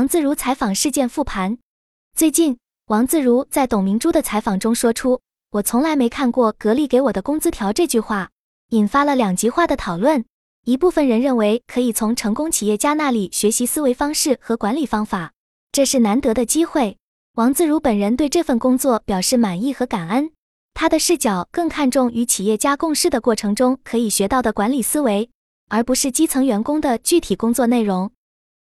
王自如采访事件复盘。最近，王自如在董明珠的采访中说出“我从来没看过格力给我的工资条”这句话，引发了两极化的讨论。一部分人认为可以从成功企业家那里学习思维方式和管理方法，这是难得的机会。王自如本人对这份工作表示满意和感恩，他的视角更看重与企业家共事的过程中可以学到的管理思维，而不是基层员工的具体工作内容。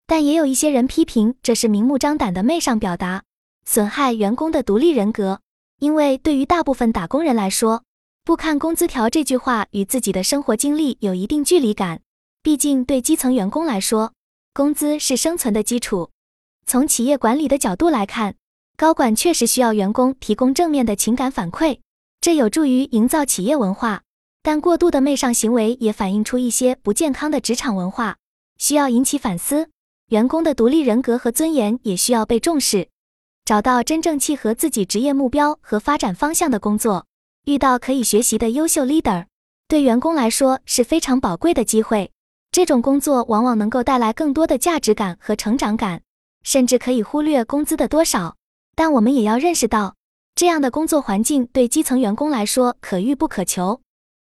但也有一些人批评这是明目张胆的媚上表达，损害员工的独立人格。因为对于大部分打工人来说，不看工资条这句话与自己的生活经历有一定距离感。毕竟对基层员工来说，工资是生存的基础。从企业管理的角度来看，高管确实需要员工提供正面的情感反馈，这有助于营造企业文化。但过度的媚上行为也反映出一些不健康的职场文化，需要引起反思。员工的独立人格和尊严也需要被重视，找到真正契合自己职业目标和发展方向的工作，遇到可以学习的优秀 leader，对员工来说是非常宝贵的机会。这种工作往往能够带来更多的价值感和成长感，甚至可以忽略工资的多少。但我们也要认识到，这样的工作环境对基层员工来说可遇不可求。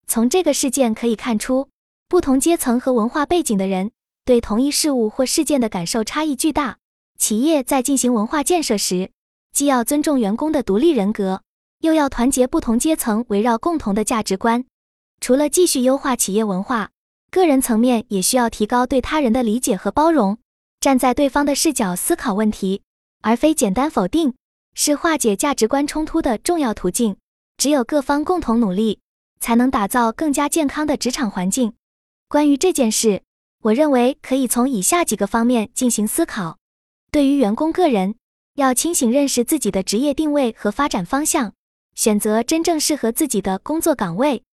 从这个事件可以看出，不同阶层和文化背景的人。对同一事物或事件的感受差异巨大。企业在进行文化建设时，既要尊重员工的独立人格，又要团结不同阶层，围绕共同的价值观。除了继续优化企业文化，个人层面也需要提高对他人的理解和包容，站在对方的视角思考问题，而非简单否定，是化解价值观冲突的重要途径。只有各方共同努力，才能打造更加健康的职场环境。关于这件事。我认为可以从以下几个方面进行思考：对于员工个人，要清醒认识自己的职业定位和发展方向，选择真正适合自己的工作岗位；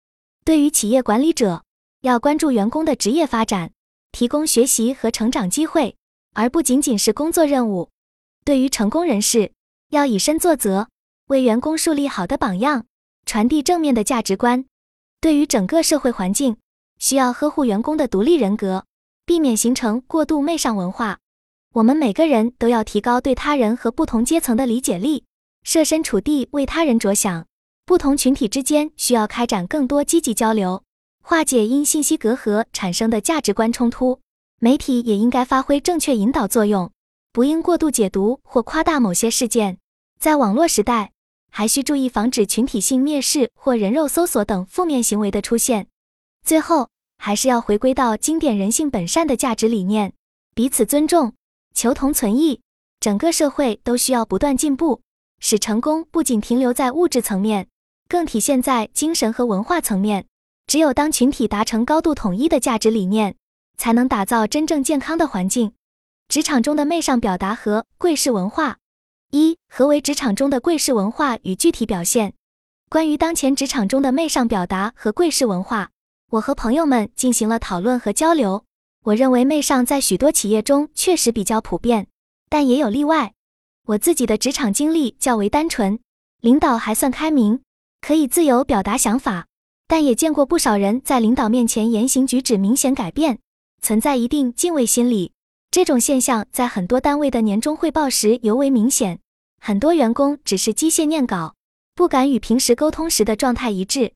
对于企业管理者，要关注员工的职业发展，提供学习和成长机会，而不仅仅是工作任务；对于成功人士，要以身作则，为员工树立好的榜样，传递正面的价值观；对于整个社会环境，需要呵护员工的独立人格。避免形成过度媚上文化，我们每个人都要提高对他人和不同阶层的理解力，设身处地为他人着想。不同群体之间需要开展更多积极交流，化解因信息隔阂产生的价值观冲突。媒体也应该发挥正确引导作用，不应过度解读或夸大某些事件。在网络时代，还需注意防止群体性蔑视或人肉搜索等负面行为的出现。最后。还是要回归到经典人性本善的价值理念，彼此尊重，求同存异。整个社会都需要不断进步，使成功不仅停留在物质层面，更体现在精神和文化层面。只有当群体达成高度统一的价值理念，才能打造真正健康的环境。职场中的媚上表达和贵式文化，一何为职场中的贵式文化与具体表现？关于当前职场中的媚上表达和贵式文化。我和朋友们进行了讨论和交流。我认为媚上在许多企业中确实比较普遍，但也有例外。我自己的职场经历较为单纯，领导还算开明，可以自由表达想法。但也见过不少人在领导面前言行举止明显改变，存在一定敬畏心理。这种现象在很多单位的年终汇报时尤为明显。很多员工只是机械念稿，不敢与平时沟通时的状态一致。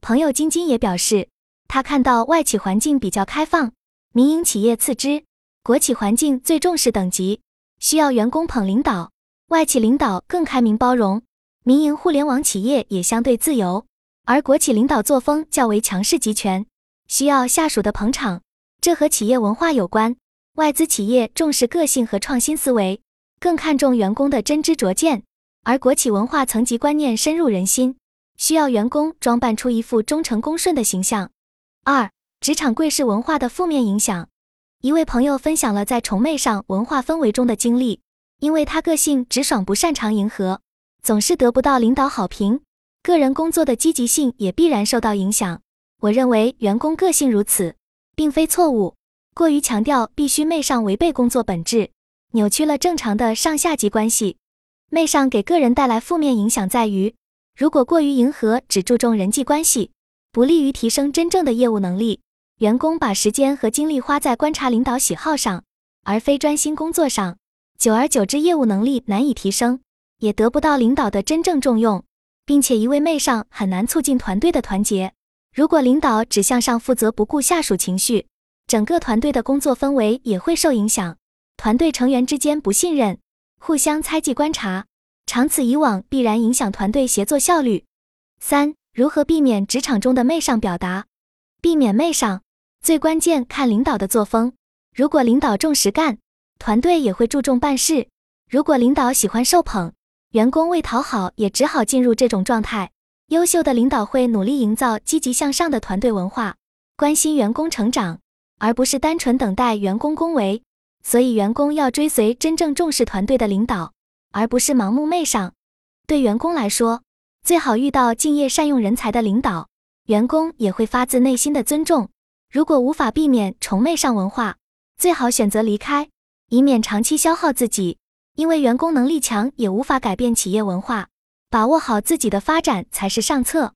朋友晶晶也表示。他看到外企环境比较开放，民营企业次之，国企环境最重视等级，需要员工捧领导；外企领导更开明包容，民营互联网企业也相对自由，而国企领导作风较为强势集权，需要下属的捧场。这和企业文化有关。外资企业重视个性和创新思维，更看重员工的真知灼见，而国企文化层级观念深入人心，需要员工装扮出一副忠诚恭顺的形象。二、职场贵式文化的负面影响。一位朋友分享了在崇媚上文化氛围中的经历，因为他个性直爽，不擅长迎合，总是得不到领导好评，个人工作的积极性也必然受到影响。我认为员工个性如此，并非错误。过于强调必须媚上，违背工作本质，扭曲了正常的上下级关系。媚上给个人带来负面影响在于，如果过于迎合，只注重人际关系。不利于提升真正的业务能力。员工把时间和精力花在观察领导喜好上，而非专心工作上，久而久之业务能力难以提升，也得不到领导的真正重用，并且一味媚上很难促进团队的团结。如果领导只向上负责，不顾下属情绪，整个团队的工作氛围也会受影响，团队成员之间不信任，互相猜忌观察，长此以往必然影响团队协作效率。三、如何避免职场中的媚上表达？避免媚上，最关键看领导的作风。如果领导重实干，团队也会注重办事；如果领导喜欢受捧，员工为讨好也只好进入这种状态。优秀的领导会努力营造积极向上的团队文化，关心员工成长，而不是单纯等待员工恭维。所以，员工要追随真正重视团队的领导，而不是盲目媚上。对员工来说，最好遇到敬业善用人才的领导，员工也会发自内心的尊重。如果无法避免崇媚上文化，最好选择离开，以免长期消耗自己。因为员工能力强，也无法改变企业文化。把握好自己的发展才是上策。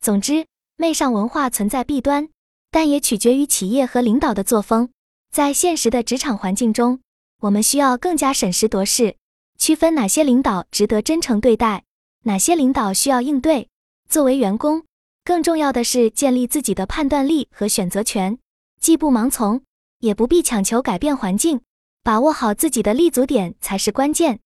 总之，媚上文化存在弊端，但也取决于企业和领导的作风。在现实的职场环境中，我们需要更加审时度势，区分哪些领导值得真诚对待，哪些领导需要应对。作为员工，更重要的是建立自己的判断力和选择权，既不盲从，也不必强求改变环境，把握好自己的立足点才是关键。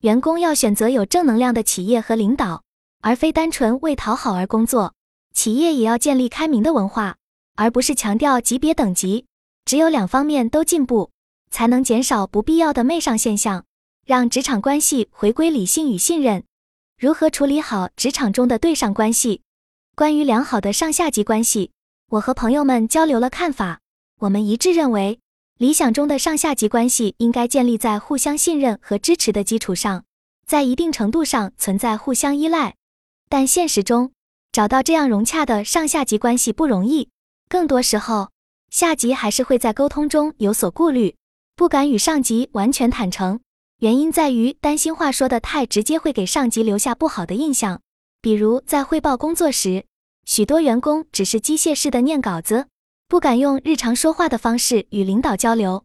员工要选择有正能量的企业和领导，而非单纯为讨好而工作。企业也要建立开明的文化，而不是强调级别等级。只有两方面都进步，才能减少不必要的媚上现象，让职场关系回归理性与信任。如何处理好职场中的对上关系？关于良好的上下级关系，我和朋友们交流了看法，我们一致认为。理想中的上下级关系应该建立在互相信任和支持的基础上，在一定程度上存在互相依赖。但现实中，找到这样融洽的上下级关系不容易。更多时候，下级还是会在沟通中有所顾虑，不敢与上级完全坦诚。原因在于担心话说的太直接会给上级留下不好的印象。比如在汇报工作时，许多员工只是机械式的念稿子。不敢用日常说话的方式与领导交流，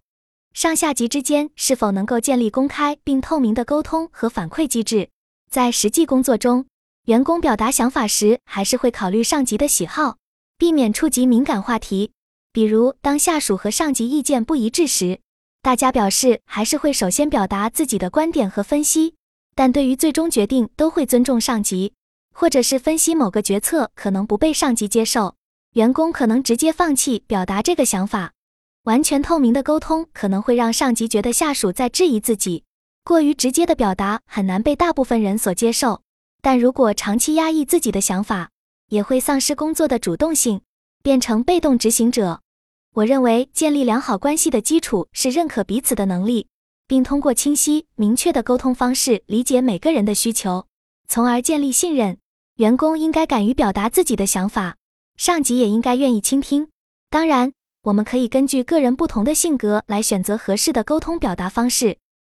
上下级之间是否能够建立公开并透明的沟通和反馈机制？在实际工作中，员工表达想法时还是会考虑上级的喜好，避免触及敏感话题。比如，当下属和上级意见不一致时，大家表示还是会首先表达自己的观点和分析，但对于最终决定都会尊重上级，或者是分析某个决策可能不被上级接受。员工可能直接放弃表达这个想法，完全透明的沟通可能会让上级觉得下属在质疑自己。过于直接的表达很难被大部分人所接受，但如果长期压抑自己的想法，也会丧失工作的主动性，变成被动执行者。我认为建立良好关系的基础是认可彼此的能力，并通过清晰明确的沟通方式理解每个人的需求，从而建立信任。员工应该敢于表达自己的想法。上级也应该愿意倾听。当然，我们可以根据个人不同的性格来选择合适的沟通表达方式。